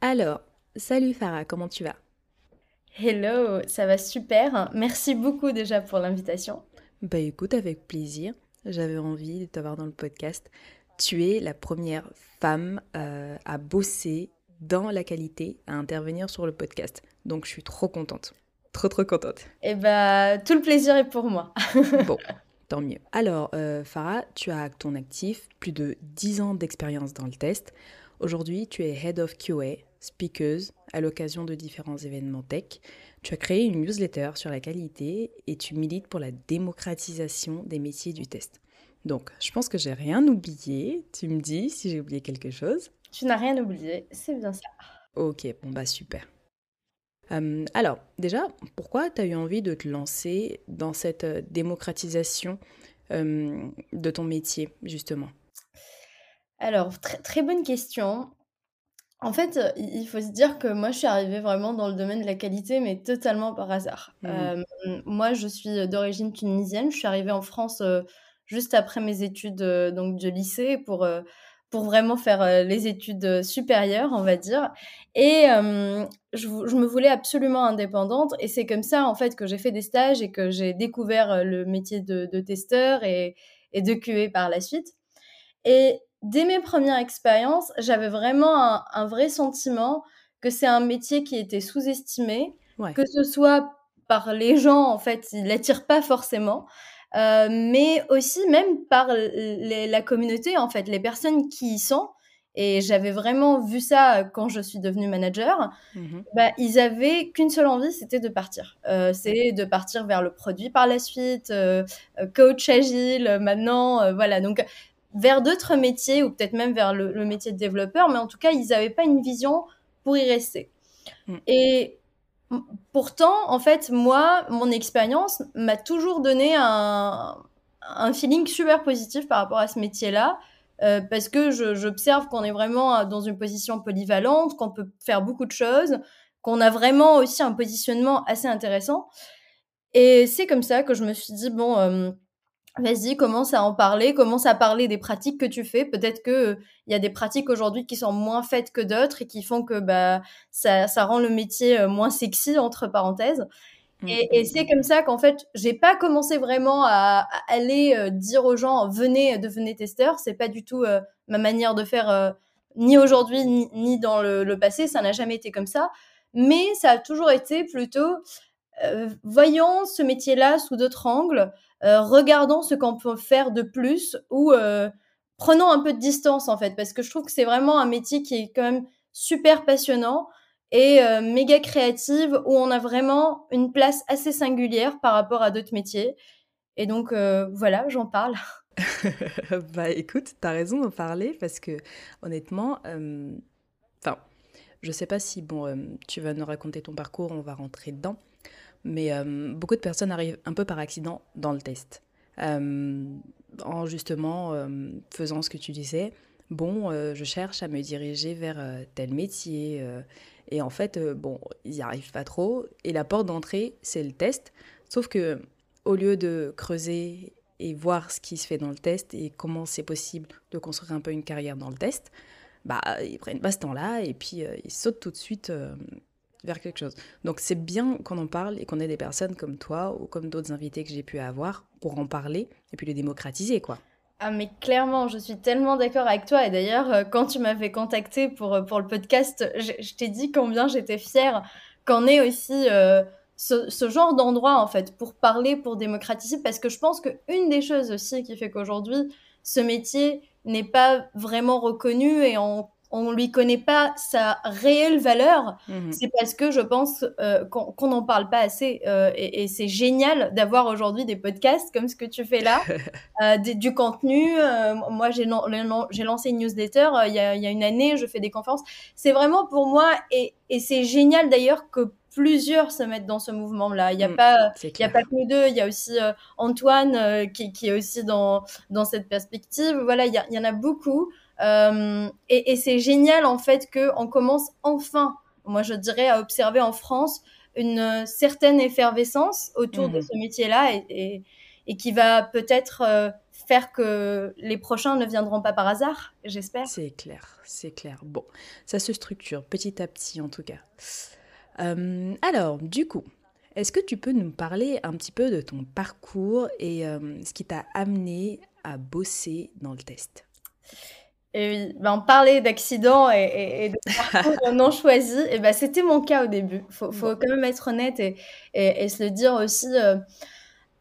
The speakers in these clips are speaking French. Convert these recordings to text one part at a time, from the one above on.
Alors, salut Farah, comment tu vas? Hello, ça va super. Merci beaucoup déjà pour l'invitation. Bah écoute, avec plaisir. J'avais envie de t'avoir dans le podcast. Tu es la première femme euh, à bosser dans la qualité, à intervenir sur le podcast. Donc je suis trop contente. Trop trop contente. Et eh bah tout le plaisir est pour moi. bon, tant mieux. Alors euh, Farah, tu as à ton actif plus de 10 ans d'expérience dans le test. Aujourd'hui, tu es Head of QA speakeuse à l'occasion de différents événements tech. Tu as créé une newsletter sur la qualité et tu milites pour la démocratisation des métiers du test. Donc, je pense que j'ai rien oublié. Tu me dis si j'ai oublié quelque chose. Tu n'as rien oublié, c'est bien ça. Ok, bon bah super. Euh, alors, déjà, pourquoi tu as eu envie de te lancer dans cette euh, démocratisation euh, de ton métier, justement? Alors, très, très bonne question. En fait, il faut se dire que moi, je suis arrivée vraiment dans le domaine de la qualité, mais totalement par hasard. Mmh. Euh, moi, je suis d'origine tunisienne. Je suis arrivée en France euh, juste après mes études donc de lycée pour, pour vraiment faire les études supérieures, on va dire. Et je, me voulais absolument indépendante. Et c'est comme ça, en fait, que j'ai fait des stages et que j'ai découvert le métier de, testeur et, et de QA par la suite. Et dès mes premières expériences, j'avais vraiment un, vrai sentiment que c'est un métier qui était sous-estimé, que ce soit par les gens, en fait, ils l'attirent pas forcément, euh, mais aussi même par la communauté, en fait, les personnes qui y sont. Et j'avais vraiment vu ça quand je suis devenue manager. Mmh bah, ils avaient qu'une seule envie, c'était de partir. Euh, c'est de partir vers le produit par la suite, euh, coach agile maintenant, voilà. Donc vers d'autres métiers ou peut-être même vers le, métier de développeur, mais en tout cas, ils n'avaient pas une vision pour y rester. Mm. Et pourtant, en fait, moi, mon expérience m'a toujours donné un, feeling super positif par rapport à ce métier-là. Euh, parce que j'observe qu'on est vraiment dans une position polyvalente, qu'on peut faire beaucoup de choses, qu'on a vraiment aussi un positionnement assez intéressant. Et c'est comme ça que je me suis dit, bon, euh, Vas-y, commence à en parler, commence à parler des pratiques que tu fais. Peut-être que il y a des pratiques aujourd'hui qui sont moins faites que d'autres et qui font que bah ça, ça rend le métier euh, moins sexy entre parenthèses. Mmh, et, mmh, c'est mmh. comme ça qu'en fait, j'ai pas commencé vraiment à, aller euh, dire aux gens venez, devenez testeur. C'est pas du tout euh, ma manière de faire, ni aujourd'hui ni, dans le, le, passé. Ça n'a jamais été comme ça. Mais ça a toujours été plutôt voyons ce métier-là sous d'autres angles. Euh, regardons ce qu'on peut faire de plus ou euh, prenons un peu de distance en fait, parce que je trouve que c'est vraiment un métier qui est quand même super passionnant et euh, méga créative où on a vraiment une place assez singulière par rapport à d'autres métiers. Et donc voilà, j'en parle. bah écoute, tu as raison d'en parler parce que honnêtement, enfin, je sais pas si bon, tu vas nous raconter ton parcours, on va rentrer dedans. Mais euh, beaucoup de personnes arrivent un peu par accident dans le test. Euh, en justement euh, faisant ce que tu disais, bon, je cherche à me diriger vers tel métier. et en fait, bon, ils n'y arrivent pas trop. Et la porte d'entrée, c'est le test. Sauf que au lieu de creuser et voir ce qui se fait dans le test et comment c'est possible de construire un peu une carrière dans le test, bah, ils prennent pas ce temps-là et puis ils sautent tout de suite vers quelque chose. Donc c'est bien qu'on en parle et qu'on ait des personnes comme toi ou comme d'autres invités que j'ai pu avoir pour en parler et puis le démocratiser, quoi. Ah mais clairement, je suis tellement d'accord avec toi. Et d'ailleurs, euh, quand tu m'avais contacté pour, euh, pour le podcast, je, t'ai dit combien j'étais fière qu'on ait aussi euh, ce, genre d'endroit, en fait, pour parler, pour démocratiser. Parce que je pense qu'une des choses aussi qui fait qu'aujourd'hui, ce métier n'est pas vraiment reconnu et on on lui connaît pas sa réelle valeur, mmh c'est parce que je pense euh, qu'on n'en parle pas assez. Euh, et, c'est génial d'avoir aujourd'hui des podcasts comme ce que tu fais là, euh, du contenu. moi, j'ai lancé une newsletter il y, a, une année, je fais des conférences. C'est vraiment pour moi, et, c'est génial d'ailleurs que plusieurs se mettent dans ce mouvement-là. Il n'y a, mmh, pas, il a pas que nous deux, il y a aussi Antoine qui, est aussi dans, dans cette perspective. Voilà, il y, y en a beaucoup. Euh, et, c'est génial en fait qu'on commence enfin, moi je dirais, à observer en France une certaine effervescence autour de mhm. ce métier-là et, qui va peut-être euh, faire que les prochains ne viendront pas par hasard, j'espère. C'est clair, c'est clair. Bon, ça se structure petit à petit en tout cas. Euh, alors, du coup, est-ce que tu peux nous parler un petit peu de ton parcours et ce qui t'a amené à bosser dans le test? Et ben, parler d'accident et, de parcours non choisi, et ben, c'était mon cas au début. Il faut, faut, quand même être honnête et, et se le dire aussi.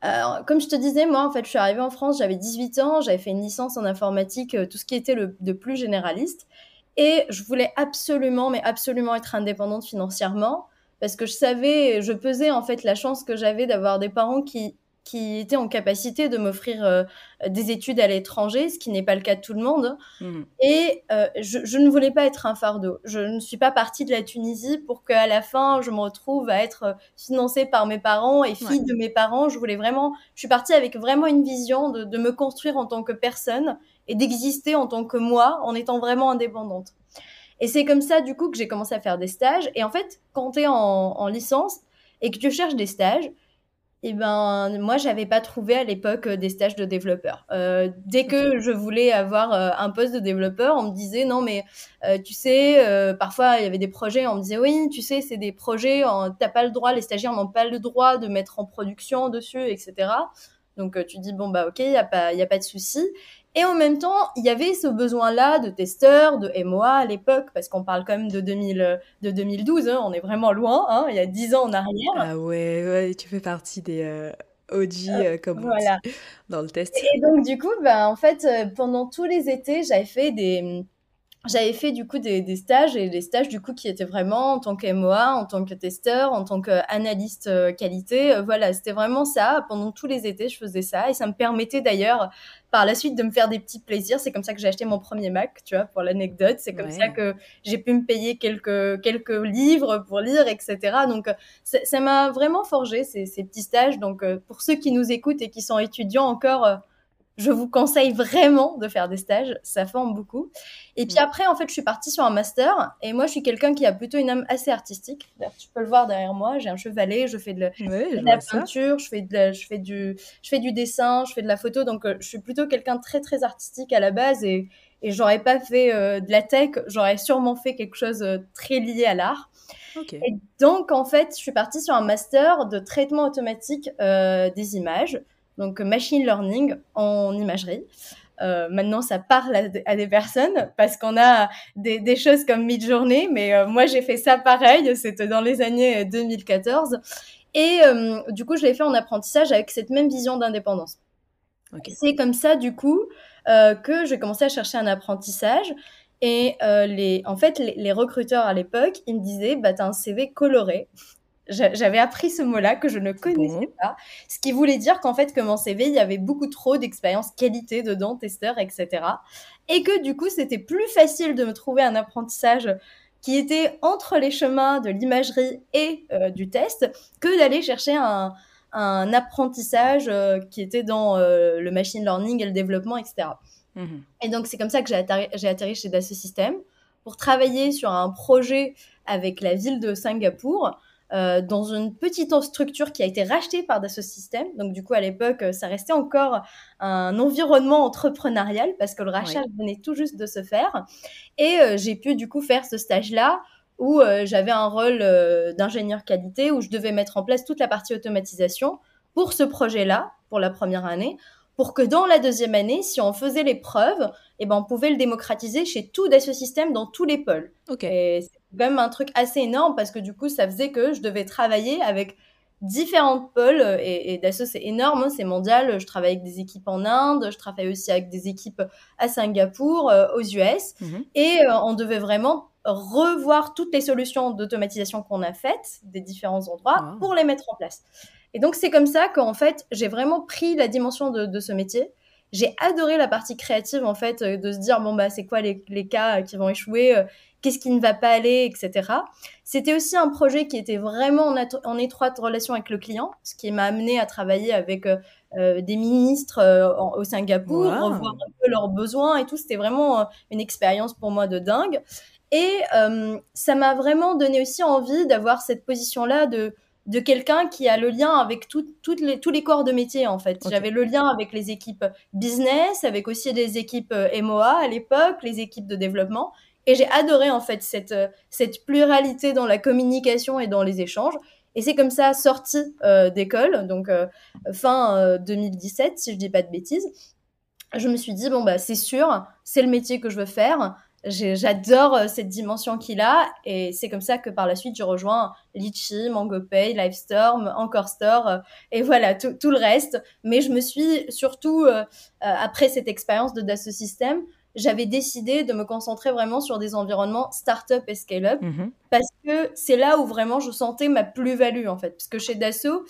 Euh, comme je te disais, moi, en fait, je suis arrivée en France, j'avais 18 ans, j'avais fait une licence en informatique, euh, tout ce qui était le, de plus généraliste. Et je voulais absolument, mais absolument être indépendante financièrement parce que je savais, je pesais en fait la chance que j'avais d'avoir des parents qui qui était en capacité de m'offrir euh, des études à l'étranger, ce qui n'est pas le cas de tout le monde. Mmh. Et euh, je, ne voulais pas être un fardeau. Je ne suis pas partie de la Tunisie pour qu'à la fin, je me retrouve à être euh, financée par mes parents et fille de mes parents. Je voulais vraiment, je suis partie avec vraiment une vision de, me construire en tant que personne et d'exister en tant que moi en étant vraiment indépendante. Et c'est comme ça, du coup, que j'ai commencé à faire des stages. Et en fait, quand tu es en, en licence et que tu cherches des stages, eh ben, moi, j'avais pas trouvé à l'époque euh, des stages de développeurs. Euh, dès que je voulais avoir euh, un poste de développeur, on me disait non, mais tu sais, parfois il y avait des projets, on me disait oui, tu sais, c'est des projets, t'as pas le droit, les stagiaires n'ont pas le droit de mettre en production dessus, etc. Donc tu dis bon bah ok, il y a pas, y a pas de souci. Et en même temps, il y avait ce besoin-là de testeurs, de MOA à l'époque, parce qu'on parle quand même de, 2000, de 2012, hein, on est vraiment loin, hein, il y a 10 ans en arrière. Ah ouais, ouais tu fais partie des euh, OG, euh, euh, comme voilà. on dit, dans le test. Et donc du coup, bah, en fait, pendant tous les étés, j'avais fait des j'avais fait du coup des, stages et des stages du coup qui étaient vraiment en tant que MOA, en tant que testeur, en tant qu'analyste euh, qualité. Euh, voilà, c'était vraiment ça. Pendant tous les étés, je faisais ça et ça me permettait d'ailleurs par la suite de me faire des petits plaisirs. C'est comme ça que j'ai acheté mon premier Mac, tu vois, pour l'anecdote. C'est comme ça que j'ai pu me payer quelques, quelques livres pour lire, etc. Donc ça m'a vraiment forgé ces, ces, petits stages. Donc euh, pour ceux qui nous écoutent et qui sont étudiants encore je vous conseille vraiment de faire des stages, ça forme beaucoup. Et puis mm. après, en fait, je suis partie sur un master. Et moi, je suis quelqu'un qui a plutôt une âme assez artistique. Tu peux le voir derrière moi. J'ai un chevalet, je fais de la, peinture, je fais, de je, fais du, je fais du dessin, je fais de la photo. Donc, euh, je suis plutôt quelqu'un très, très artistique à la base. Et, et j'aurais pas fait euh, de la tech, j'aurais sûrement fait quelque chose euh, très lié à l'art. Et donc, en fait, je suis partie sur un master de traitement automatique des images donc machine learning en imagerie. Euh, maintenant, ça parle à, des personnes parce qu'on a des, choses comme Midjourney, mais euh, moi j'ai fait ça pareil, c'était dans les années 2014. Et euh, du coup, je l'ai fait en apprentissage avec cette même vision d'indépendance. C'est comme ça, du coup, que j'ai commencé à chercher un apprentissage. Et les, en fait, les, les recruteurs à l'époque, ils me disaient, bah, tu as un CV coloré. J'avais appris ce mot-là que je ne connaissais pas, ce qui voulait dire qu'en fait, que mon CV, il y avait beaucoup trop d'expérience qualité dedans, testeur, etc. Et que du coup, c'était plus facile de me trouver un apprentissage qui était entre les chemins de l'imagerie et euh, du test que d'aller chercher un, un apprentissage euh, qui était dans euh, le machine learning et le développement, etc. Mmh et donc, c'est comme ça que j'ai atterri, atterri, chez Dassault Systèmes pour travailler sur un projet avec la ville de Singapour euh, dans une petite structure qui a été rachetée par Dassault Systèmes. Donc du coup, à l'époque, euh, ça restait encore un environnement entrepreneurial parce que le rachat venait tout juste de se faire. Et euh, j'ai pu du coup faire ce stage-là où j'avais un rôle d'ingénieur qualité, où je devais mettre en place toute la partie automatisation pour ce projet-là, pour la première année, pour que dans la deuxième année, si on faisait les preuves, eh ben, on pouvait le démocratiser chez tout Dassault Systèmes dans tous les pôles. Okay quand même un truc assez énorme parce que du coup, ça faisait que je devais travailler avec différentes pôles et, et Dassault c'est énorme, hein, c'est mondial. Je travaille avec des équipes en Inde, je travaille aussi avec des équipes à Singapour, aux US, mhm. et on devait vraiment revoir toutes les solutions d'automatisation qu'on a faites des différents endroits pour les mettre en place. Et donc c'est comme ça qu'en fait j'ai vraiment pris la dimension de, de ce métier j'ai adoré la partie créative, en fait, euh, de se dire, bon, bah, c'est quoi les, les, cas qui vont échouer, euh, qu'est-ce qui ne va pas aller, etc. C'était aussi un projet qui était vraiment en, étroite relation avec le client, ce qui m'a amené à travailler avec euh, des ministres au Singapour, revoir un peu leurs besoins et tout. C'était vraiment une expérience pour moi de dingue. Et ça m'a vraiment donné aussi envie d'avoir cette position-là de de quelqu'un qui a le lien avec toutes les, tous les corps de métier en fait. J'avais le lien avec les équipes business, avec aussi des équipes euh, MOA à l'époque, les équipes de développement. Et j'ai adoré en fait cette, euh, cette pluralité dans la communication et dans les échanges. Et c'est comme ça, sortie euh, d'école, donc fin 2017, si je dis pas de bêtises, je me suis dit, bon, bah, c'est sûr, c'est le métier que je veux faire. J'adore euh, cette dimension qu'il a et c'est comme ça que par la suite je rejoins Litchi, MangoPay, Livestorm, Encore Store euh, et voilà tout, le reste. Mais je me suis surtout euh, après cette expérience de Dassault System, j'avais décidé de me concentrer vraiment sur des environnements startup et scale-up mm-hmm. parce que c'est là où vraiment je sentais ma plus-value en fait. Parce que chez Dassault,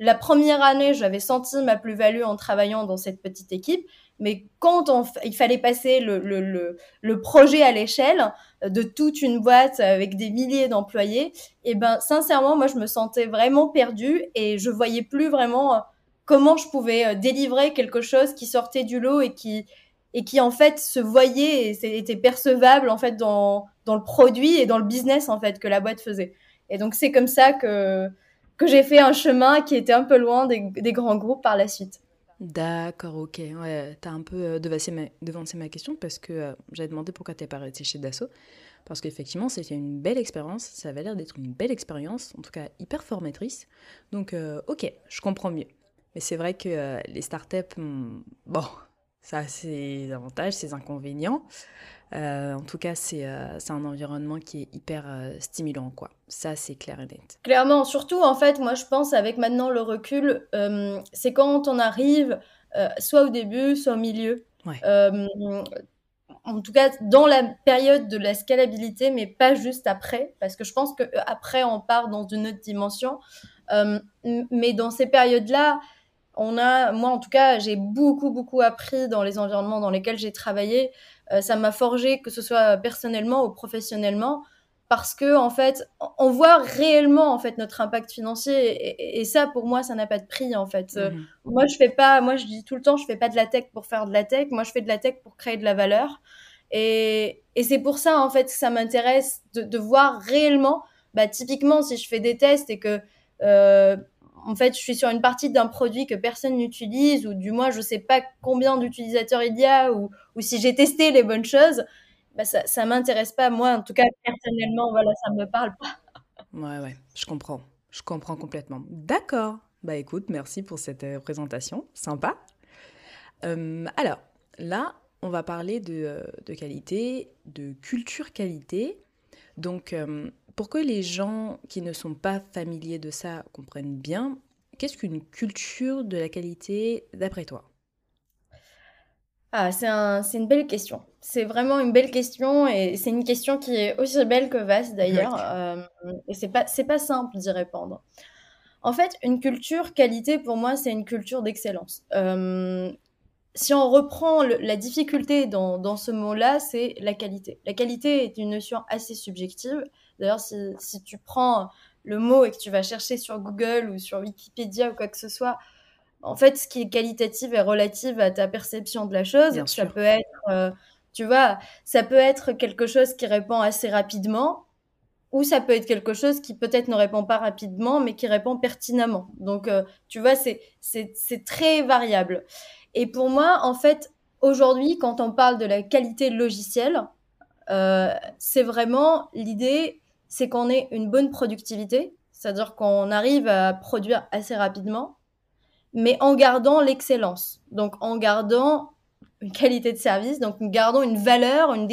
la première année, j'avais senti ma plus-value en travaillant dans cette petite équipe. Mais quand il fallait passer le, projet à l'échelle de toute une boîte avec des milliers d'employés, et eh ben sincèrement, moi je me sentais vraiment perdue et je voyais plus vraiment euh, comment je pouvais euh, délivrer quelque chose qui sortait du lot et qui et qui en fait se voyait et était percevable en fait dans dans le produit et dans le business en fait que la boîte faisait. Et donc c'est comme ça que que j'ai fait un chemin qui était un peu loin des grands groupes par la suite. D'accord, ok. Ouais, t'as un peu euh, devancé ma, question parce que euh, j'avais demandé pourquoi t'es pas resté chez Dassault. Parce qu'effectivement, c'était une belle expérience. Ça avait l'air d'être une belle expérience, en tout cas hyper formatrice. Donc, euh, ok, je comprends mieux. Mais c'est vrai que les startups, hmm, bon, ça a ses avantages, ses inconvénients. Euh, en tout cas, euh, c'est un environnement qui est hyper euh, stimulant, quoi. Ça, c'est clair et net. Clairement, surtout, en fait, moi, je pense, avec maintenant le recul, c'est quand on arrive, soit au début, soit au milieu. en tout cas, dans la période de la scalabilité, mais pas juste après, parce que je pense qu'après, on part dans une autre dimension. mais dans ces périodes-là, on a, moi en tout cas, j'ai beaucoup, beaucoup appris dans les environnements dans lesquels j'ai travaillé. Euh, ça m'a forgé, que ce soit personnellement ou professionnellement, parce que en fait, on voit réellement en fait notre impact financier et, ça pour moi ça n'a pas de prix en fait. Euh, mhm. moi je fais pas, moi je dis tout le temps, je fais pas de la tech pour faire de la tech, moi je fais de la tech pour créer de la valeur et, et c'est pour ça en fait que ça m'intéresse de, de, voir réellement, bah typiquement si je fais des tests et que euh, en fait, je suis sur une partie d'un produit que personne n'utilise, ou du moins, je ne sais pas combien d'utilisateurs il y a, ou, si j'ai testé les bonnes choses, bah ça ne m'intéresse pas. Moi, en tout cas, personnellement, voilà, ça ne me parle pas. Ouais, ouais, je comprends. Je comprends complètement. D'accord. Bah écoute, merci pour cette euh, présentation. Sympa. Euh, alors, là, on va parler de, euh, de, qualité, de culture qualité. Donc, pour que les gens qui ne sont pas familiers de ça comprennent bien, qu'est-ce qu'une culture de la qualité d'après toi? Ah, c'est un, une belle question. C'est vraiment une belle question et c'est une question qui est aussi belle que vaste d'ailleurs. Euh, et c'est pas, c'est pas simple d'y répondre. En fait, une culture qualité pour moi, c'est une culture d'excellence. Euh, si on reprend la difficulté dans, dans ce mot-là, c'est la qualité. La qualité est une notion assez subjective. D'ailleurs, si, tu prends le mot et que tu vas chercher sur Google ou sur Wikipédia ou quoi que ce soit, en fait, ce qui est qualitatif est relatif à ta perception de la chose. ça peut être, euh, tu vois, ça peut être quelque chose qui répond assez rapidement, ou ça peut être quelque chose qui peut-être ne répond pas rapidement, mais qui répond pertinemment. Donc, euh, tu vois, c'est très variable. Et pour moi, en fait, aujourd'hui, quand on parle de la qualité logicielle, euh, c'est vraiment l'idée c'est qu'on ait une bonne productivité, c'est-à-dire qu'on arrive à produire assez rapidement, mais en gardant l'excellence. Donc en gardant une qualité de service, donc en gardant une valeur, une,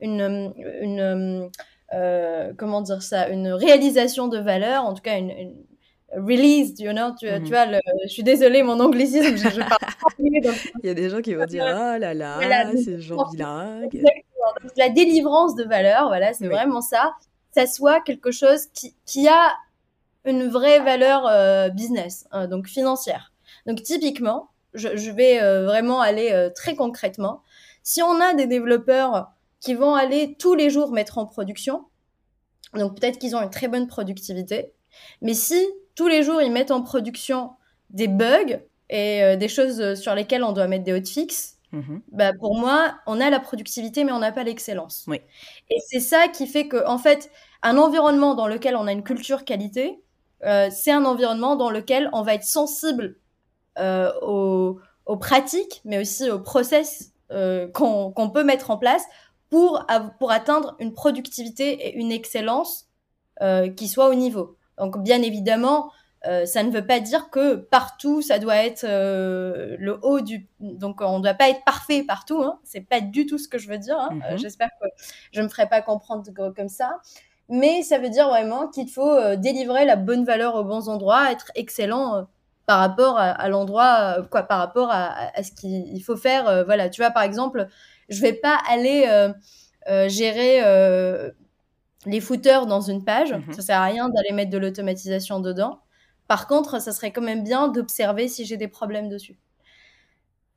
une, une, euh, comment dire ça, une réalisation de valeur, en tout cas une, released, you know, tu, Mhm. tu vois, le- je suis désolée, mon anglicisme, je, je parle pas anglais, donc Il y a des gens qui vont dire Ah là voilà, là, donc, c'est. Exactement. Donc, la délivrance de valeur, voilà, c'est Oui. vraiment ça. Ça soit quelque chose qui, qui a une vraie valeur euh, business, euh, donc financière. Donc typiquement, je, je vais euh, vraiment aller euh, très concrètement. Si on a des développeurs qui vont aller tous les jours mettre en production, donc peut-être qu'ils ont une très bonne productivité, mais si tous les jours ils mettent en production des bugs et euh, des choses sur lesquelles on doit mettre des hotfix, Bah pour moi, on a la productivité, mais on n'a pas l'excellence. Oui. Et c'est ça qui fait que, en fait, un environnement dans lequel on a une culture qualité, euh, c'est un environnement dans lequel on va être sensible euh, aux, aux pratiques, mais aussi aux process euh, qu'on peut mettre en place pour, pour atteindre une productivité et une excellence qui soit au niveau. Donc, bien évidemment, euh, ça ne veut pas dire que partout ça doit être euh, le haut du. Donc, on ne doit pas être parfait partout. Hein. C'est pas du tout ce que je veux dire. Hein. Euh, Mhm. J'espère que je me ferai pas comprendre co- comme ça. Mais ça veut dire vraiment qu'il faut euh, délivrer la bonne valeur aux bons endroits, être excellent euh, par rapport à, à l'endroit, euh, quoi, par rapport à, ce qu'il il faut faire. euh, voilà, tu vois, par exemple, je vais pas aller euh, euh, gérer euh, les footers dans une page. Mhm. Ça sert à rien d'aller mettre de l'automatisation dedans. Par contre, ça serait quand même bien d'observer si j'ai des problèmes dessus.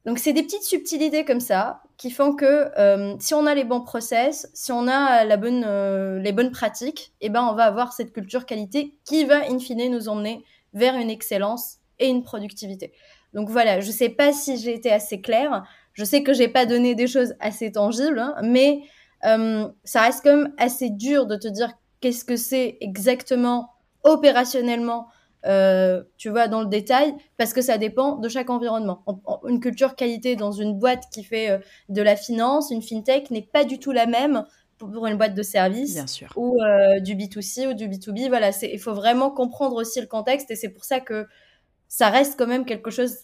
Donc, c'est des petites subtilités comme ça qui font que euh, si on a les bons process, si on a euh, les bonnes pratiques, eh ben, on va avoir cette culture qualité qui va, in fine, nous emmener vers une excellence et une productivité. Donc voilà, je sais pas si j'ai été assez claire. Je sais que j'ai pas donné des choses assez tangibles, hein, mais euh, ça reste quand même assez dur de te dire qu'est-ce que c'est exactement opérationnellement, euh, tu vois, dans le détail, parce que ça dépend de chaque environnement. On- on- une culture qualité dans une boîte qui fait euh, de la finance, une fintech, n'est pas du tout la même pour, pour une boîte de service Bien sûr. ou euh, du B2C ou du B2B. Voilà, il faut vraiment comprendre aussi le contexte et c'est pour ça que ça reste quand même quelque chose,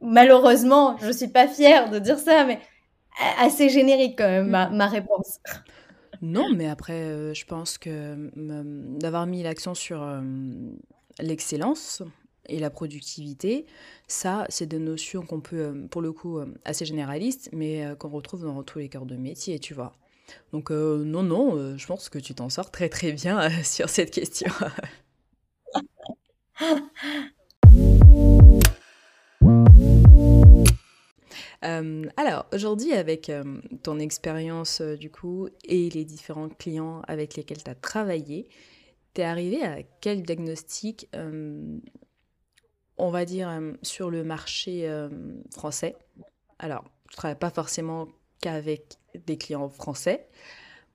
malheureusement, je suis pas fière de dire ça, mais assez générique quand même, ma, ma réponse. Non, mais après, euh, je pense que euh, d'avoir mis l'accent sur euh, l'excellence et la productivité, ça, c'est des notions qu'on peut, euh, pour le coup, euh, assez généralistes, mais euh, qu'on retrouve dans tous les cœurs de métier, tu vois. Donc, non, non, je pense que tu t'en sors très, très bien sur cette question. Alors, aujourd'hui, avec ton expérience du coup et les différents clients avec lesquels tu as travaillé, tu es arrivé à quel diagnostic, euh, on va dire, euh, sur le marché euh, français? Alors, je travaille pas forcément qu'avec des clients français,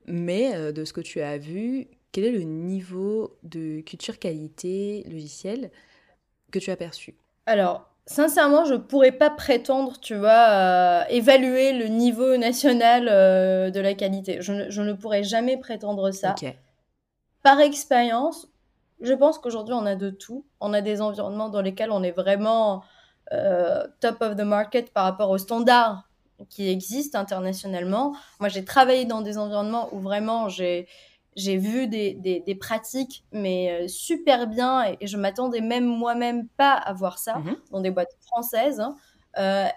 mais de ce que tu as vu, quel est le niveau de culture qualité logicielle que tu as perçu? Alors, sincèrement, je pourrais pas prétendre, tu vois, évaluer le niveau national euh, de la qualité. Je ne, je ne pourrais jamais prétendre ça. Ok. Par expérience, je pense qu'aujourd'hui, on a de tout. On a des environnements dans lesquels on est vraiment euh, top of the market par rapport aux standards qui existent internationalement. Moi, j'ai travaillé dans des environnements où vraiment j'ai j'ai vu des, des, des pratiques, mais euh, super bien, et, et je m'attendais même moi-même pas à voir ça Mhm. dans des boîtes françaises. hein. Euh,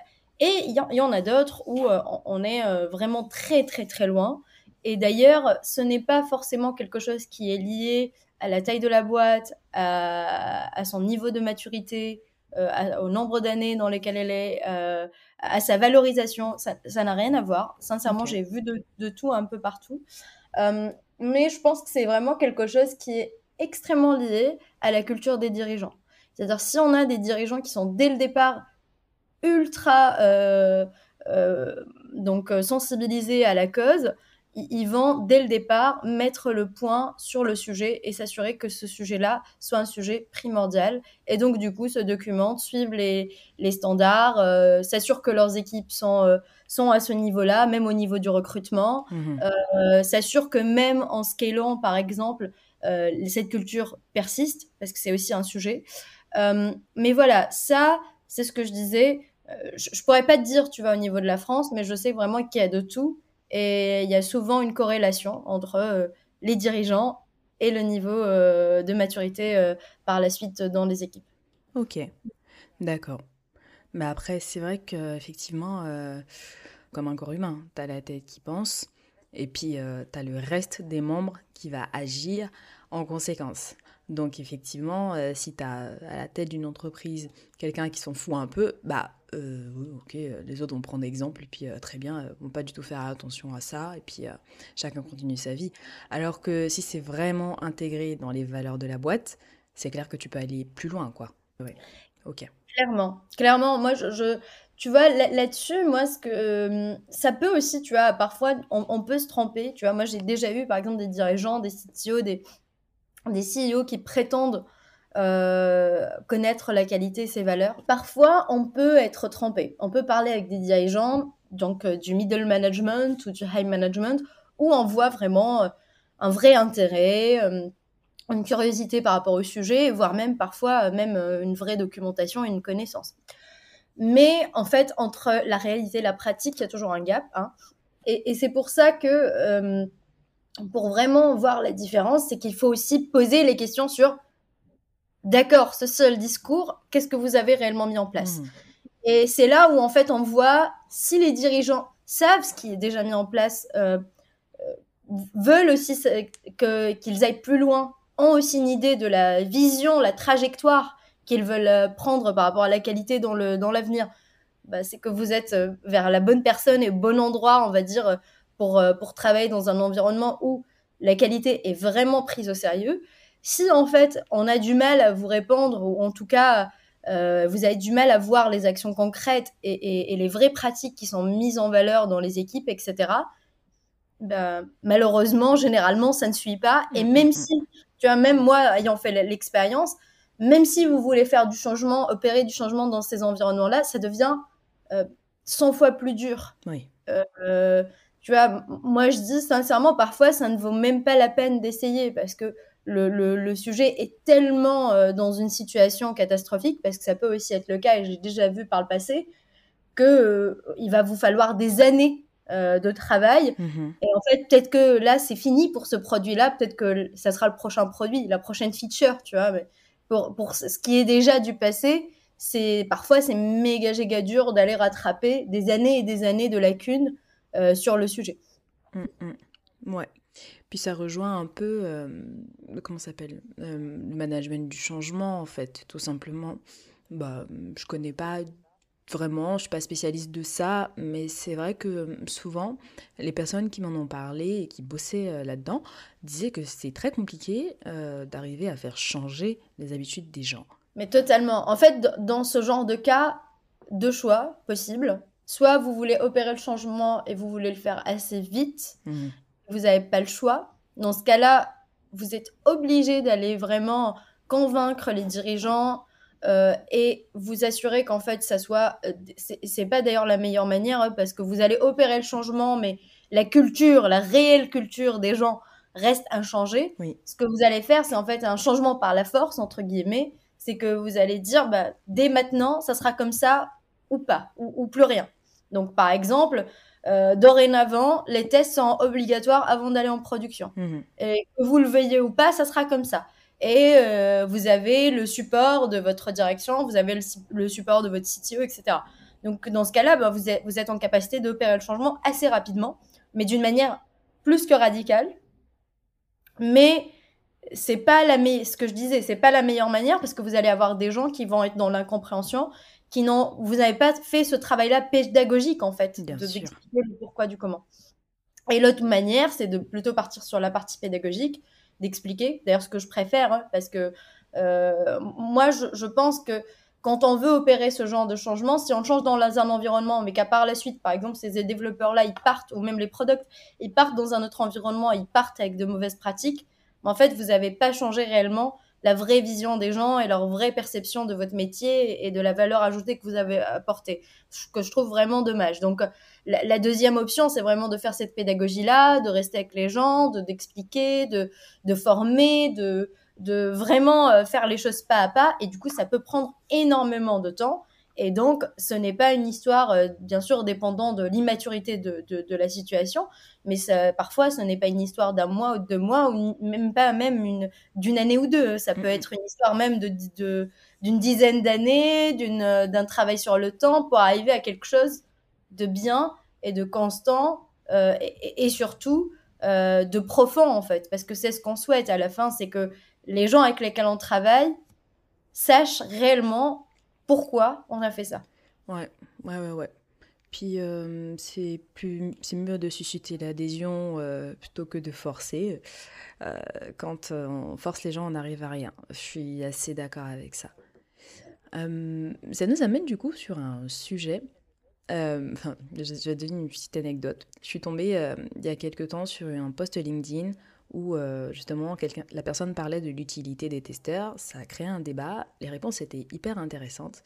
et il y, en- il y en a d'autres où euh, on- on est euh, vraiment très, très, très loin. Et d'ailleurs, ce n'est pas forcément quelque chose qui est lié à la taille de la boîte, à, à son niveau de maturité, euh, à- au nombre d'années dans lesquelles elle est, euh, à sa valorisation. Ça n'a rien à voir. Sincèrement, j'ai vu de, de tout un peu partout. Euh, mais je pense que c'est vraiment quelque chose qui est extrêmement lié à la culture des dirigeants. C'est-à-dire si on a des dirigeants qui sont dès le départ ultra donc sensibilisés à la cause, ils vont dès le départ mettre le point sur le sujet et s'assurer que ce sujet-là soit un sujet primordial. Et donc du coup se documentent, suivent les, les standards, euh, s'assurent que leurs équipes sont, euh, sont à ce niveau-là, même au niveau du recrutement Mhm. euh, s'assure que même en scalant, par exemple, cette culture persiste, parce que c'est aussi un sujet. Mais voilà, ça, c'est ce que je disais. Je, je pourrais pas te dire, tu vois, au niveau de la France, mais je sais vraiment qu'il y a de tout. Et il y a souvent une corrélation entre euh, les dirigeants et le niveau de maturité par la suite dans les équipes. Ok, d'accord. Mais après, c'est vrai qu'effectivement, comme un corps humain, tu as la tête qui pense, et puis tu as le reste des membres qui va agir en conséquence. Donc effectivement, euh, si tu as à la tête d'une entreprise quelqu'un qui s'en fout un peu, bah euh, ok, euh, les autres vont prendre exemple et puis très bien, vont pas du tout faire attention à ça et puis chacun continue sa vie. Alors que si c'est vraiment intégré dans les valeurs de la boîte, c'est clair que tu peux aller plus loin, quoi. Ok. Clairement, clairement, moi je, tu vois là-dessus, moi ce que ça peut aussi, tu vois, parfois on, peut se tromper, tu vois. Moi j'ai déjà vu par exemple des dirigeants, des CTO, des des CEO qui prétendent euh, connaître la qualité et ses valeurs. Parfois, on peut être trompé. On peut parler avec des dirigeants, donc euh, du middle management ou du high management, où on voit vraiment euh, un vrai intérêt, une curiosité par rapport au sujet, voire même parfois même une vraie documentation une connaissance. Mais en fait, entre la réalité et la pratique, il y a toujours un gap. Hein. Et c'est pour ça que pour vraiment voir la différence, c'est qu'il faut aussi poser les questions sur d'accord, ce seul discours, qu'est-ce que vous avez réellement mis en place mmh. Et c'est là où en fait on voit si les dirigeants savent ce qui est déjà mis en place, euh, euh, veulent aussi qu'ils aillent plus loin, ont aussi une idée de la vision, la trajectoire qu'ils veulent euh, prendre par rapport à la qualité dans, le, dans l'avenir, bah, c'est que vous êtes vers la bonne personne et au bon endroit, on va dire, pour, pour travailler dans un environnement où la qualité est vraiment prise au sérieux. Si en fait on a du mal à vous répondre, ou en tout cas euh, vous avez du mal à voir les actions concrètes et, et, les vraies pratiques qui sont mises en valeur dans les équipes, etc., ben, malheureusement, généralement, ça ne suit pas. Et même mm, mm, si, tu vois, même moi, ayant fait l'expérience, même si vous voulez faire du changement, opérer du changement dans ces environnements-là, ça devient euh, 100 fois plus dur. Oui. Euh, tu vois, moi je dis sincèrement, parfois ça ne vaut même pas la peine d'essayer parce que le, le, sujet est tellement euh, dans une situation catastrophique, parce que ça peut aussi être le cas, et j'ai déjà vu par le passé, que euh, il va vous falloir des années euh, de travail. Mm-hmm. Et en fait, peut-être que là, c'est fini pour ce produit-là, peut-être que ça sera le prochain produit, la prochaine feature, tu vois. Mais pour, pour ce qui est déjà du passé, c'est parfois c'est méga giga dur d'aller rattraper des années et des années de lacunes sur le sujet. Mmh. Ouais. Puis ça rejoint un peu, euh, comment s'appelle, euh, le management du changement en fait, tout simplement. Bah, je connais pas vraiment, je suis pas spécialiste de ça, mais c'est vrai que souvent les personnes qui m'en ont parlé et qui bossaient là-dedans disaient que c'est très compliqué d'arriver à faire changer les habitudes des gens. Mais totalement. En fait, dans ce genre de cas, deux choix possibles. Soit vous voulez opérer le changement et vous voulez le faire assez vite, mhm. Vous n'avez pas le choix. Dans ce cas-là, vous êtes obligé d'aller vraiment convaincre les dirigeants euh, et vous assurer qu'en fait, ça soit. Euh, c'est pas d'ailleurs la meilleure manière hein, parce que vous allez opérer le changement, mais la culture, la réelle culture des gens reste inchangée. Ce que vous allez faire, c'est en fait un changement par la force, entre guillemets. C'est que vous allez dire, bah, dès maintenant, ça sera comme ça ou pas, ou plus rien. Donc, par exemple, euh, dorénavant, les tests sont obligatoires avant d'aller en production. Mhm. Et que vous le veuillez ou pas, ça sera comme ça. Et euh, vous avez le support de votre direction, vous avez le, support de votre CTO, etc. Donc, dans ce cas-là, bah, vous, êtes, vous êtes en capacité d'opérer le changement assez rapidement, mais d'une manière plus que radicale. Mais c'est pas la ce que je disais, c'est pas la meilleure manière parce que vous allez avoir des gens qui vont être dans l'incompréhension, qui n'ont, vous n'avez pas fait ce travail-là pédagogique en fait, de d'expliquer le pourquoi du comment. Et l'autre manière, c'est de plutôt partir sur la partie pédagogique, d'expliquer. D'ailleurs, ce que je préfère, hein, parce que euh, moi, je, pense que quand on veut opérer ce genre de changement, si on change dans un environnement, mais qu'à part la suite, par exemple, ces développeurs-là, ils partent, ou même les products, ils partent dans un autre environnement, ils partent avec de mauvaises pratiques, en fait, vous n'avez pas changé réellement la vraie vision des gens et leur vraie perception de votre métier et de la valeur ajoutée que vous avez apportée, que je trouve vraiment dommage. Donc, la, deuxième option, c'est vraiment de faire cette pédagogie-là, de rester avec les gens, de d'expliquer, de, de former, de, de vraiment euh, faire les choses pas à pas. Et du coup, ça peut prendre énormément de temps. Et donc, ce n'est pas une histoire, euh, bien sûr, dépendant de l'immaturité de, de, la situation, mais ça, parfois, ce n'est pas une histoire d'un mois ou de deux mois, ou même pas même une d'une année ou deux. Ça peut être une histoire même de, de d'une dizaine d'années, d'une d'un travail sur le temps pour arriver à quelque chose de bien et de constant euh, et, et, surtout euh, de profond en fait, parce que c'est ce qu'on souhaite à la fin, c'est que les gens avec lesquels on travaille sachent réellement pourquoi on a fait ça. Ouais, ouais, ouais, ouais. Puis euh, c'est plus, c'est mieux de susciter l'adhésion euh, plutôt que de forcer. Euh, quand on force les gens, on n'arrive à rien. Je suis assez d'accord avec ça. ça nous amène du coup sur un sujet. Je, vais donner une petite anecdote. Je suis tombée il y a quelques temps sur un post LinkedIn où justement la personne parlait de l'utilité des testeurs. Ça a créé un débat. Les réponses étaient hyper intéressantes.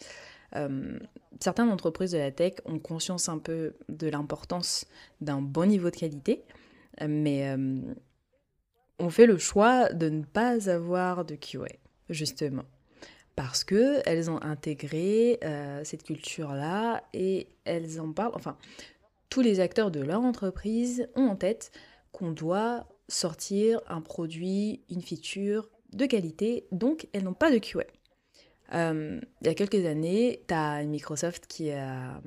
certaines entreprises de la tech ont conscience un peu de l'importance d'un bon niveau de qualité, mais on fait le choix de ne pas avoir de QA, justement. Parce qu'elles ont intégré cette culture-là et elles en parlent. Enfin, tous les acteurs de leur entreprise ont en tête qu'on doit sortir un produit, une feature de qualité, donc elles n'ont pas de QA. Euh, il y a quelques années, tu as Microsoft qui a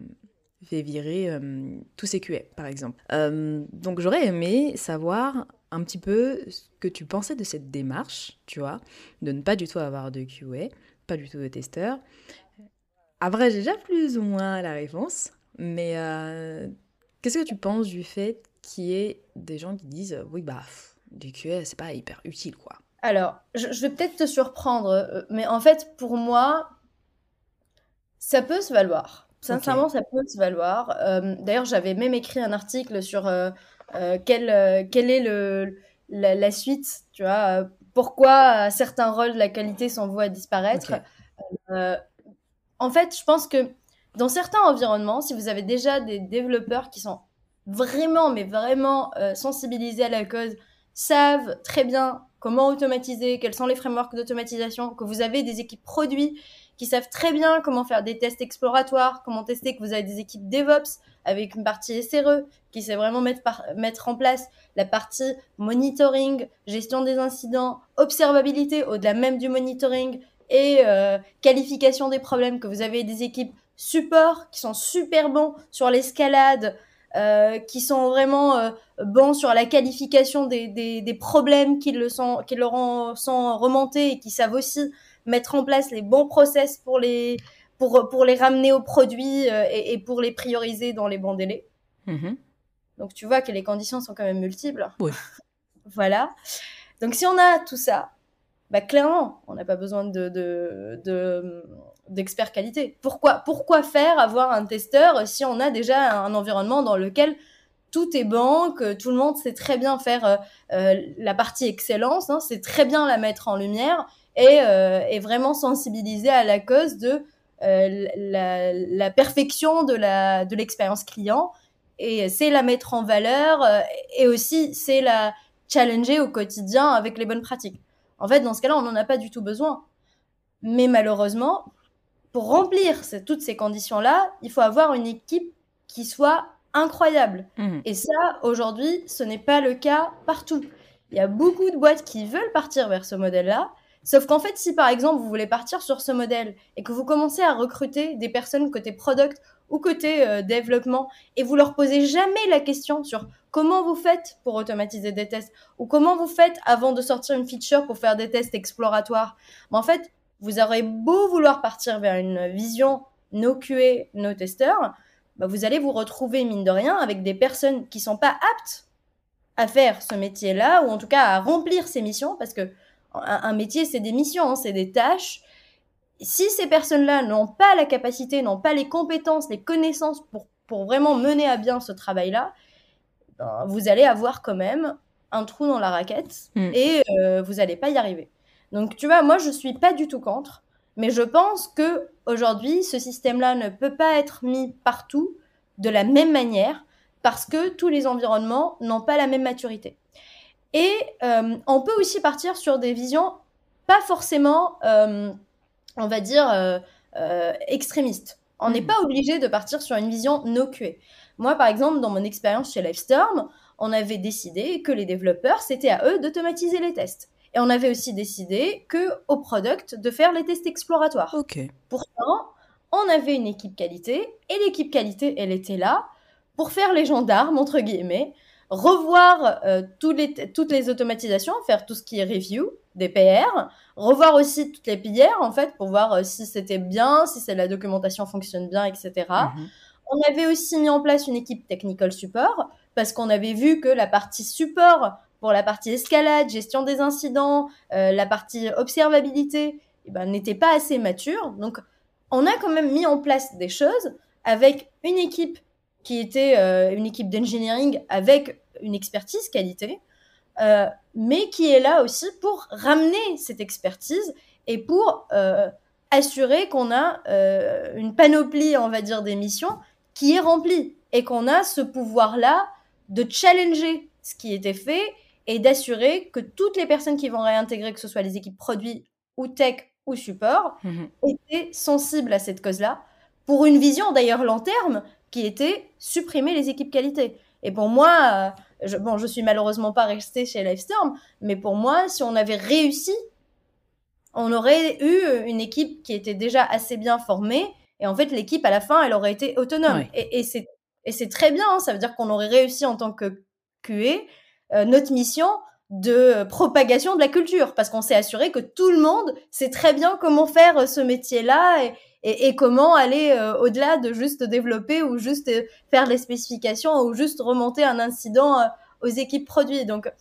fait virer euh, tous ses QA, par exemple. Euh, donc j'aurais aimé savoir un petit peu ce que tu pensais de cette démarche, tu vois, de ne pas du tout avoir de QA, pas du tout de testeur. Après, j'ai déjà plus ou moins la réponse, mais qu'est-ce que tu penses du fait qui est des gens qui disent oui bah du QA c'est pas hyper utile quoi. Alors je, vais peut-être te surprendre, euh, mais en fait pour moi ça peut se valoir. Sincèrement ça peut se valoir. Euh, d'ailleurs j'avais même écrit un article sur euh, quel, quel est le la, suite, tu vois, pourquoi certains rôles de la qualité sont voués à disparaître. en fait je pense que dans certains environnements, si vous avez déjà des développeurs qui sont vraiment, mais vraiment euh, sensibilisés à la cause, savent très bien comment automatiser, quels sont les frameworks d'automatisation, que vous avez des équipes produits qui savent très bien comment faire des tests exploratoires, comment tester, que vous avez des équipes DevOps avec une partie SRE qui sait vraiment mettre, mettre en place la partie monitoring, gestion des incidents, observabilité au-delà même du monitoring et euh, qualification des problèmes, que vous avez des équipes support qui sont super bons sur l'escalade, qui sont vraiment euh, bons sur la qualification des, des, des problèmes qui, le sont, qui leur ont, sont remontés et qui savent aussi mettre en place les bons process pour les, pour, pour les ramener au produit euh, et, et, pour les prioriser dans les bons délais. Mm-hmm. Donc tu vois que les conditions sont quand même multiples. Oui. voilà. Donc si on a tout ça, bah clairement, on n'a pas besoin de, de, de d'expert qualité. Pourquoi, pourquoi faire avoir un testeur si on a déjà un environnement dans lequel tout est bon, que tout le monde sait très bien faire euh, euh, la partie excellence, hein, c'est très bien la mettre en lumière et, euh, vraiment sensibiliser à la cause de la, la, perfection de la de l'expérience client et c'est la mettre en valeur et aussi c'est la challenger au quotidien avec les bonnes pratiques. En fait, dans ce cas-là, on n'en a pas du tout besoin. Mais malheureusement, pour remplir toutes ces conditions-là, il faut avoir une équipe qui soit incroyable. Mmh. Et ça, aujourd'hui, ce n'est pas le cas partout. Il y a beaucoup de boîtes qui veulent partir vers ce modèle-là. Sauf qu'en fait, si par exemple vous voulez partir sur ce modèle et que vous commencez à recruter des personnes côté product ou côté euh, développement et vous leur posez jamais la question sur comment vous faites pour automatiser des tests ou comment vous faites avant de sortir une feature pour faire des tests exploratoires, en fait, vous aurez beau vouloir partir vers une vision no QA, no tester, bah vous allez vous retrouver, mine de rien, avec des personnes qui sont pas aptes à faire ce métier-là, ou en tout cas à remplir ces missions, parce que un, métier, c'est des missions, hein, c'est des tâches. Si ces personnes-là n'ont pas la capacité, n'ont pas les compétences, les connaissances pour, pour vraiment mener à bien ce travail-là, ben, vous allez avoir quand même un trou dans la raquette mm. et euh, vous n'allez pas y arriver. Donc, tu vois, moi, je suis pas du tout contre, mais je pense que aujourd'hui, ce système-là ne peut pas être mis partout de la même manière parce que tous les environnements n'ont pas la même maturité. Et euh, on peut aussi partir sur des visions pas forcément, euh, on va dire, euh, extrémistes. On n'est Mhm. pas obligé de partir sur une vision no QA. Moi, par exemple, dans mon expérience chez Livestorm, on avait décidé que les développeurs, c'était à eux d'automatiser les tests. Et on avait aussi décidé que au product de faire les tests exploratoires. Ok. Pourtant, on avait une équipe qualité et l'équipe qualité, elle était là pour faire les gendarmes, entre guillemets, revoir euh, les toutes les automatisations, faire tout ce qui est review des PR, revoir aussi toutes les PR, en fait, pour voir euh, si c'était bien, si la documentation fonctionne bien, etc. Mhm. On avait aussi mis en place une équipe technical support parce qu'on avait vu que la partie support pour la partie escalade, gestion des incidents, euh, la partie observabilité, eh ben, pas assez mature. Donc, on a quand même mis en place des choses avec une équipe qui était euh, une équipe d'engineering avec une expertise qualité, euh, mais qui est là aussi pour ramener cette expertise et pour assurer qu'on a une panoplie, on va dire, des missions qui est remplie et qu'on a ce pouvoir-là de challenger ce qui était fait et d'assurer que toutes les personnes qui vont réintégrer, que ce soit les équipes produits ou tech ou support, Mhm. étaient sensibles à cette cause-là, pour une vision d'ailleurs long terme qui était supprimer les équipes qualité. Et pour moi, euh, je, bon, je suis malheureusement pas restée chez Livestorm, mais pour moi, si on avait réussi, on aurait eu une équipe qui était déjà assez bien formée, et en fait, l'équipe à la fin, elle aurait été autonome. Ouais. Et, et c'est très bien, hein, ça veut dire qu'on aurait réussi en tant que QA euh, notre mission de propagation de la culture, parce qu'on s'est assuré que tout le monde sait très bien comment faire euh, ce métier-là et, et, et comment aller euh, au-delà de juste développer ou juste euh, faire des spécifications ou juste remonter un incident euh, aux équipes produits. Donc,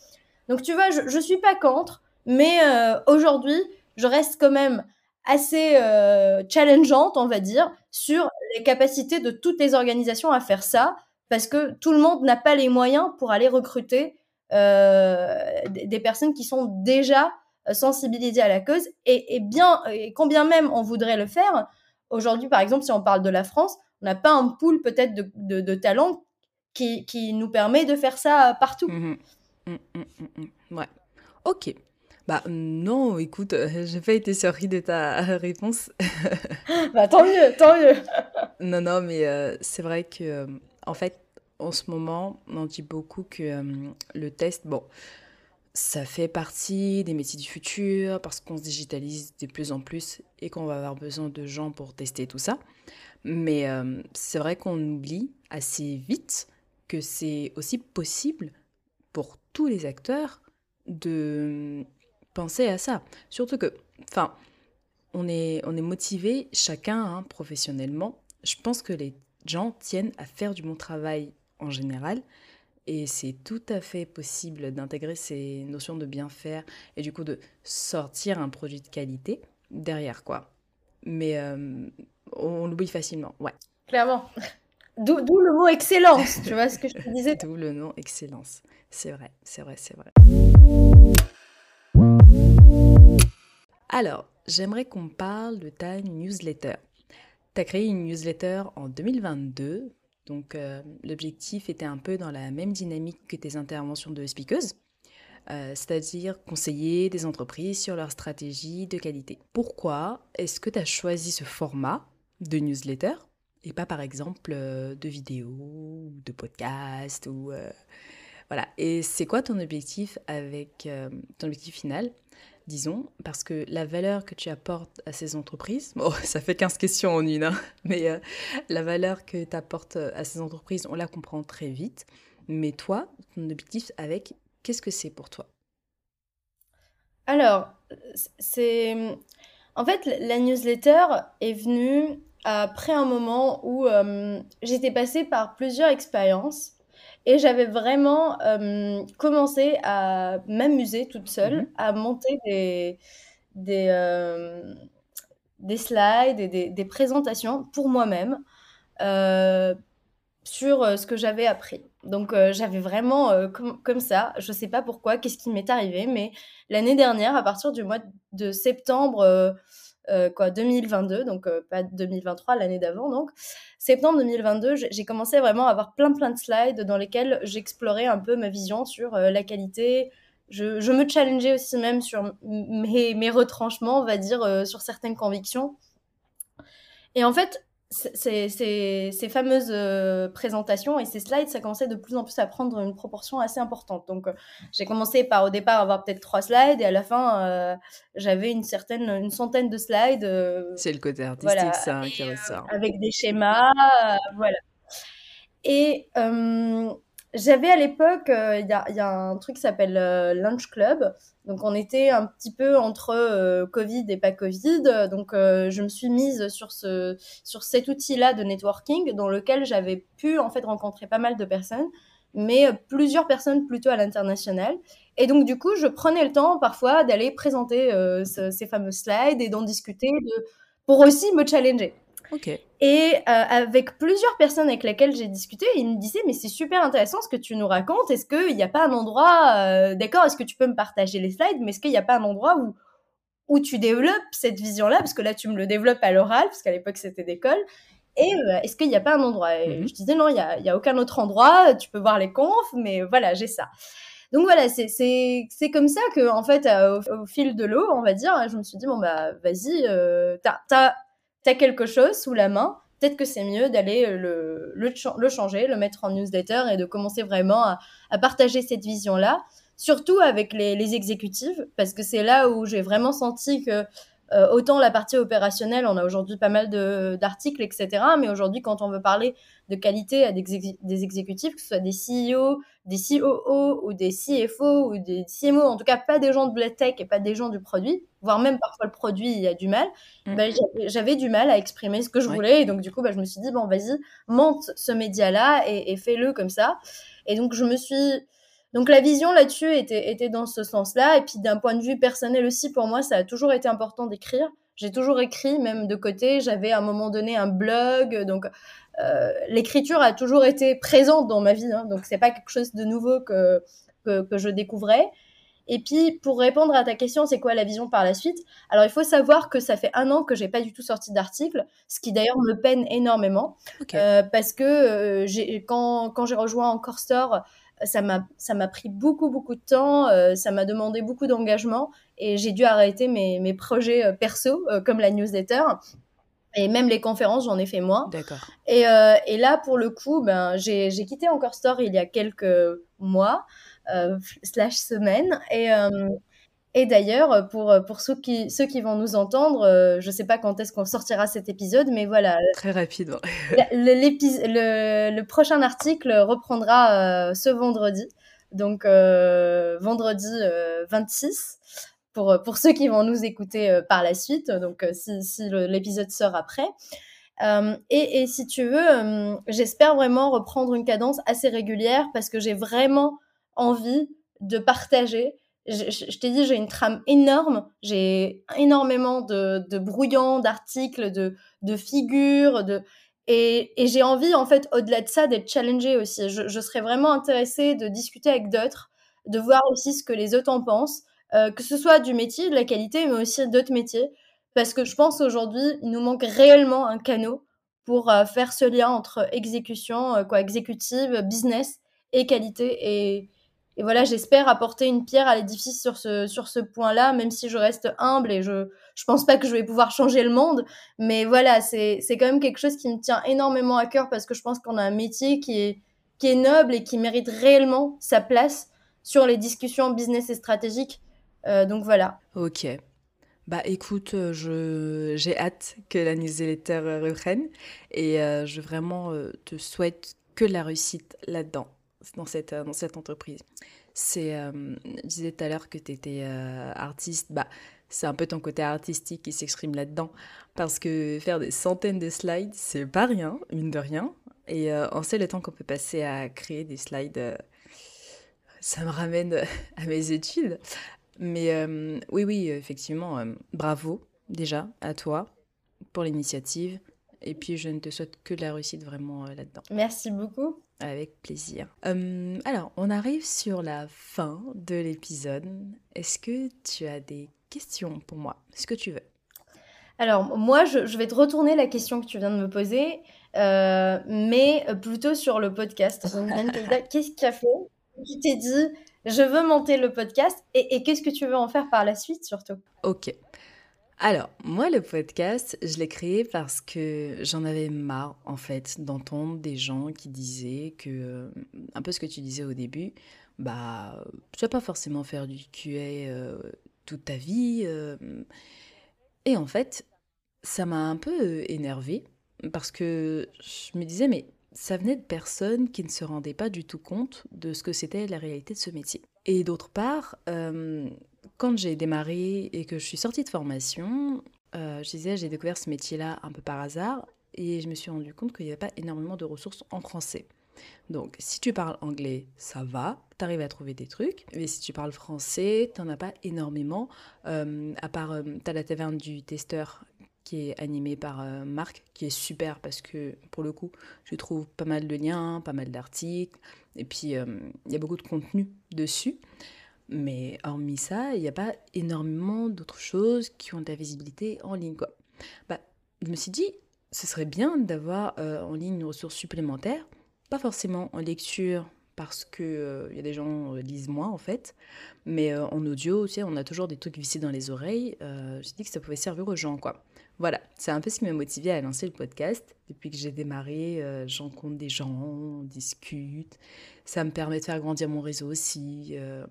donc tu vois, je, je suis pas contre, mais euh, aujourd'hui, je reste quand même assez challengeante, on va dire, sur les capacités de toutes les organisations à faire ça, parce que tout le monde n'a pas les moyens pour aller recruter des des personnes qui sont déjà euh, sensibilisées à la cause. Et, et bien, et combien même on voudrait le faire, aujourd'hui, par exemple, si on parle de la France, on n'a pas un pool peut-être de, de, de talents qui, qui nous permet de faire ça partout. Mhm. Mm, mm, mm, mm. Ouais. Ok. Bah non, écoute, euh, j'ai pas été surpris de ta réponse. Bah, tant mieux, tant mieux. Non, non, mais euh, c'est vrai que, euh, en fait, en ce moment, on dit beaucoup que euh, le test, bon, ça fait partie des métiers du futur parce qu'on se digitalise de plus en plus et qu'on va avoir besoin de gens pour tester tout ça. Mais euh, c'est vrai qu'on oublie assez vite que c'est aussi possible pour tous les acteurs de penser à ça. Surtout que, enfin, on est, on est motivé chacun hein, professionnellement. Je pense que les gens tiennent à faire du bon travail en général. Et c'est tout à fait possible d'intégrer ces notions de bien faire et du coup de sortir un produit de qualité derrière quoi. Mais euh, on l'oublie facilement, ouais. Clairement. D'où le mot excellence, tu vois ce que je te disais. D'où le nom excellence. C'est vrai, c'est vrai, c'est vrai. Alors, j'aimerais qu'on parle de ta newsletter. Tu as créé une newsletter en 2022, donc euh, l'objectif était un peu dans la même dynamique que tes interventions de speakeuse, euh, c'est-à-dire conseiller des entreprises sur leur stratégie de qualité. Pourquoi est-ce que tu as choisi ce format de newsletter et pas par exemple euh, de vidéo ou de podcast ou voilà. Et c'est quoi ton objectif avec ton objectif final? Disons, parce que la valeur que tu apportes à ces entreprises, bon, ça fait 15 questions en une, hein, mais euh, la valeur que tu apportes à ces entreprises, on la comprend très vite. Mais toi, ton objectif avec, qu'est-ce que c'est pour toi? Alors, c'est... En fait, la newsletter est venue après un moment où euh, j'étais passée par plusieurs expériences et j'avais vraiment euh, commencé à m'amuser toute seule, Mhm. à monter des, des, euh, des slides et des, des présentations pour moi-même euh, sur ce que j'avais appris. Donc j'avais vraiment com- comme ça, je sais pas pourquoi, qu'est-ce qui m'est arrivé, mais l'année dernière, à partir du mois de septembre euh, quoi, 2022, donc euh, pas 2023, l'année d'avant, donc septembre 2022, j'ai commencé vraiment à avoir plein plein de slides dans lesquels j'explorais un peu ma vision sur euh, la qualité. Je, je me challengeais aussi même sur mes, mes retranchements, on va dire, sur certaines convictions. Et en fait, ces, ces, fameuses euh, présentations et ces slides, ça commençait de plus en plus à prendre une proportion assez importante. Donc, euh, j'ai commencé par au départ avoir peut-être trois slides et à la fin, euh, j'avais une certaine, une centaine de slides. C'est le côté artistique, ça, qui ressort. avec des schémas, voilà. Et j'avais à l'époque, il y, a, un truc qui s'appelle Lunch Club. Donc on était un petit peu entre euh, Covid et pas Covid. Donc euh, je me suis mise sur ce sur cet outil-là de networking dans lequel j'avais pu en fait rencontrer pas mal de personnes, mais plusieurs personnes plutôt à l'international. Et donc du coup, je prenais le temps parfois d'aller présenter euh, ces fameux slides et d'en discuter pour aussi me challenger. Et euh, avec plusieurs personnes avec lesquelles j'ai discuté, ils me disaient mais c'est super intéressant ce que tu nous racontes. Est-ce qu'il n'y a pas un endroit, euh, d'accord, est-ce que tu peux me partager les slides, mais est-ce qu'il n'y a pas un endroit où où tu développes cette vision-là, parce que là tu me le développes à l'oral, parce qu'à l'époque c'était d'école. Et euh, est-ce qu'il n'y a pas un endroit? Et mhm. Je disais non, il n'y a, y a aucun autre endroit. Tu peux voir les confs, mais voilà, j'ai ça. Donc voilà, c'est comme ça que, en fait, au, fil de l'eau, on va dire, je me suis dit, bon, bah, vas-y, euh, t'as quelque chose sous la main, peut-être que c'est mieux d'aller euh, le, le, changer, le mettre en newsletter et de commencer vraiment à, partager cette vision-là, surtout avec les, les exécutives, parce que c'est là où j'ai vraiment senti que euh, autant la partie opérationnelle, on a aujourd'hui pas mal d'articles, etc. Mais aujourd'hui, quand on veut parler de qualité à des, des, exécutifs, que ce soit des CEO, des COO ou des CFO ou des CMO, en tout cas pas des gens de la tech et pas des gens du produit, voire même parfois le produit, il y a du mal, mm. bah, j'avais du mal à exprimer ce que je voulais. Et donc, du coup, bah, je me suis dit, bon, vas-y, monte ce média-là et, et fais-le comme ça. Et donc, je me suis donc la vision là-dessus était, était dans ce sens-là. Et puis d'un point de vue personnel aussi, pour moi, ça a toujours été important d'écrire. J'ai toujours écrit, même de côté. J'avais à un moment donné un blog. Donc euh, l'écriture a toujours été présente dans ma vie. Hein, donc c'est pas quelque chose de nouveau que, que, que je découvrais. Et puis, pour répondre à ta question, c'est quoi la vision par la suite? Alors, il faut savoir que ça fait un an que j'ai pas du tout sorti d'article, ce qui d'ailleurs me peine énormément, euh, parce que euh, quand, quand j'ai rejoint Encore Store, ça m'a ça m'a pris beaucoup beaucoup de temps, euh, ça m'a demandé beaucoup d'engagement et j'ai dû arrêter mes, mes projets euh, perso euh, comme la newsletter. Et même les conférences, j'en ai fait moins. D'accord. Et, et, là, pour le coup, ben, j'ai quitté Encore Store il y a quelques mois, slash semaines. Et, et d'ailleurs, pour, pour ceux, qui, ceux qui vont nous entendre, euh, je ne sais pas quand est-ce qu'on sortira cet épisode, mais voilà. Très rapide. le, le, prochain article reprendra euh, ce vendredi, donc euh, vendredi 26, pour, pour ceux qui vont nous écouter par la suite, donc si, si l'épisode sort après. Et, et, si tu veux, j'espère vraiment reprendre une cadence assez régulière parce que j'ai vraiment envie de partager je, t'ai dit, j'ai une trame énorme, j'ai énormément de, de brouillons, d'articles, de, figures. Et, j'ai envie, en fait, au-delà de ça, d'être challengée aussi. Je, je, serais vraiment intéressée de discuter avec d'autres, de voir aussi ce que les autres en pensent, euh, que ce soit du métier, de la qualité, mais aussi d'autres métiers. Parce que je pense aujourd'hui, il nous manque réellement un canot pour euh, faire ce lien entre exécution, euh, quoi, exécutive, business et qualité. Et, et voilà, j'espère apporter une pierre à l'édifice sur ce, sur ce point-là, même si je reste humble et je je pense pas que je vais pouvoir changer le monde. Mais voilà, c'est quand même quelque chose qui me tient énormément à cœur parce que je pense qu'on a un métier qui est, qui est noble et qui mérite réellement sa place sur les discussions business et stratégiques. Euh, donc voilà. Ok. Bah écoute, euh, j'ai hâte que la newsletter reprenne et euh, je vraiment te souhaite que la réussite là-dedans dans cette, dans cette entreprise. C'est, euh, je disais tout à l'heure que tu étais euh, artiste, bah, c'est un peu ton côté artistique qui s'exprime là-dedans. Parce que faire des centaines de slides, c'est pas rien, mine de rien. Et euh, on sait le temps qu'on peut passer à créer des slides. ça me ramène à mes études. Mais oui, oui, effectivement, bravo déjà à toi pour l'initiative. Et puis, je ne te souhaite que de la réussite vraiment là-dedans. Merci beaucoup. Avec plaisir. Hum, alors, on arrive sur la fin de l'épisode. Est-ce que tu as des questions pour moi? Est-ce que tu veux Alors, moi, je, vais te retourner la question que tu viens de me poser, euh, mais plutôt sur le podcast. Qu'est-ce qui a fait? Tu t'es dit, je veux monter le podcast et, et qu'est-ce que tu veux en faire par la suite surtout? Ok. Alors, moi, le podcast, je l'ai créé parce que j'en avais marre, en fait, d'entendre des gens qui disaient que, euh, un peu ce que tu disais au début, bah, tu vas pas forcément faire du QA euh, toute ta vie. euh. et en fait, ça m'a un peu énervée parce que je me disais, mais ça venait de personnes qui ne se rendaient pas du tout compte de ce que c'était la réalité de ce métier. Et d'autre part, quand j'ai démarré et que je suis sortie de formation, euh, je disais, j'ai découvert ce métier-là un peu par hasard et je me suis rendu compte qu'il n'y avait pas énormément de ressources en français. Donc, si tu parles anglais, ça va, tu arrives à trouver des trucs. Mais si tu parles français, tu n'en as pas énormément. Euh, à part, tu as la taverne du testeur qui est animée par euh, Marc, qui est super parce que, pour le coup, je trouve pas mal de liens, pas mal d'articles. Et puis, euh, il y a beaucoup de contenu dessus. Mais hormis ça, il n'y a pas énormément d'autres choses qui ont de la visibilité en ligne. Quoi. Bah, je me suis dit, ce serait bien d'avoir euh, en ligne une ressource supplémentaire, pas forcément en lecture, parce qu'il il y a des gens euh, lisent moins en fait, mais euh, en audio, tu sais, on a toujours des trucs vissés dans les oreilles. Euh, j'ai dit que ça pouvait servir aux gens, quoi. Voilà, c'est un peu ce qui m'a motivé à lancer le podcast. Depuis que j'ai démarré, euh, j'en rencontre des gens, on discute. Ça me permet de faire grandir mon réseau aussi. euh,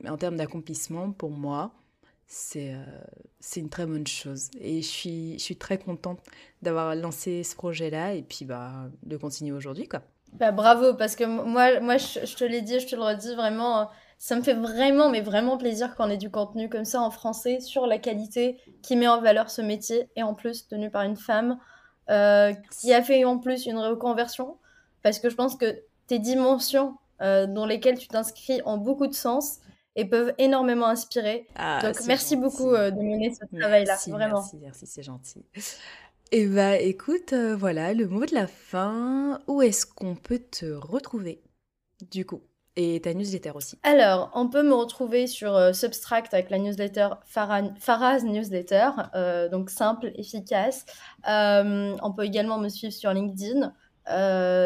mais en termes d'accomplissement, pour moi, c'est euh, c'est une très bonne chose. Et je suis, je suis très contente d'avoir lancé ce projet-là et puis bah, de continuer aujourd'hui, quoi. Bah, bravo, parce que moi, moi je, te l'ai dit, je te le redis, vraiment, euh, ça me fait vraiment, mais vraiment plaisir qu'on ait du contenu comme ça en français sur la qualité qui met en valeur ce métier et en plus tenu par une femme euh, qui a fait en plus une reconversion, parce que je pense que tes dimensions dans lesquelles tu t'inscris ont beaucoup de sens et peuvent énormément inspirer. Ah, Donc merci gentil. beaucoup euh, de mener ce travail-là, Merci, vraiment. merci, merci, c'est gentil. Et bah écoute, euh, voilà, le mot de la fin. Où est-ce qu'on peut te retrouver, du coup? Et ta newsletter aussi. Alors, on peut me retrouver sur euh, Substract avec la newsletter Farah's Newsletter, euh, donc simple, efficace. Euh, on peut également me suivre sur LinkedIn.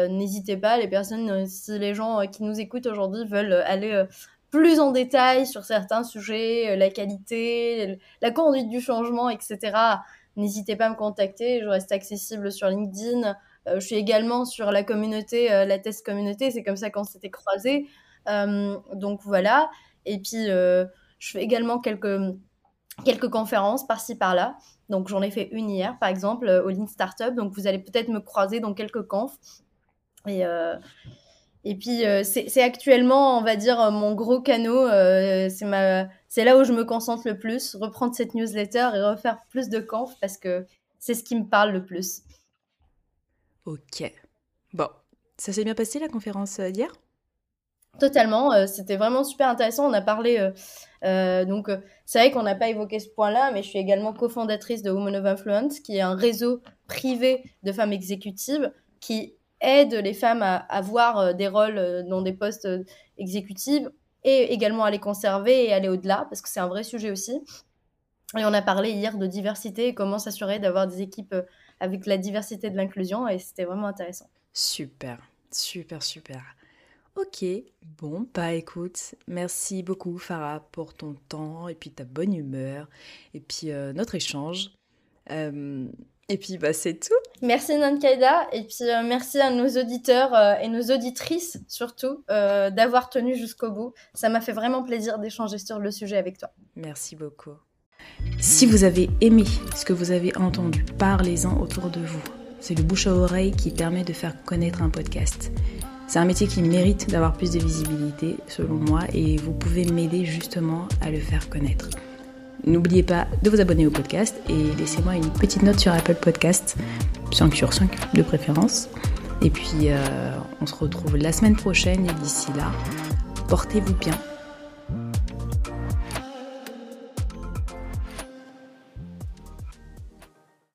N'hésitez pas, les personnes, si les gens qui nous écoutent aujourd'hui veulent aller plus en détail sur certains sujets, euh, la qualité, la conduite du changement, etc., n'hésitez pas à me contacter. Je reste accessible sur LinkedIn. Euh, je suis également sur la communauté, euh, la test communauté, c'est comme ça qu'on s'était croisés. Donc voilà. Et puis, je fais également quelques, quelques conférences par-ci par-là. Donc j'en ai fait une hier, par exemple, au Lean Startup. Donc vous allez peut-être me croiser dans quelques confs. Et, et puis, euh, c'est actuellement, on va dire, mon gros canot. euh, c'est ma, c'est là où je me concentre le plus. Reprendre cette newsletter et refaire plus de confs parce que c'est ce qui me parle le plus. Ok. Bon, ça s'est bien passé la conférence euh, d'hier? Totalement, euh, c'était vraiment super intéressant. On a parlé, donc c'est vrai qu'on n'a pas évoqué ce point-là, mais je suis également cofondatrice de Women of Influence, qui est un réseau privé de femmes exécutives qui aide les femmes à avoir euh, des rôles euh, dans des postes euh, exécutifs et également à les conserver et aller au-delà, parce que c'est un vrai sujet aussi. Et on a parlé hier de diversité et comment s'assurer d'avoir des équipes avec la diversité de l'inclusion, et c'était vraiment intéressant. Super, super, super. Ok, bon, bah écoute, merci beaucoup Farah pour ton temps et puis ta bonne humeur et puis notre échange. Et puis bah c'est tout. Merci Nankaida et puis euh, merci à nos auditeurs euh, et nos auditrices surtout euh, d'avoir tenu jusqu'au bout. Ça m'a fait vraiment plaisir d'échanger sur le sujet avec toi. Merci beaucoup. Si vous avez aimé ce que vous avez entendu, parlez-en autour de vous. C'est le bouche à oreille qui permet de faire connaître un podcast. C'est un métier qui mérite d'avoir plus de visibilité, selon moi, et vous pouvez m'aider justement à le faire connaître. N'oubliez pas de vous abonner au podcast et laissez-moi une petite note sur Apple Podcast, 5 sur 5 de préférence. Et puis, euh, on se retrouve la semaine prochaine et d'ici là, portez-vous bien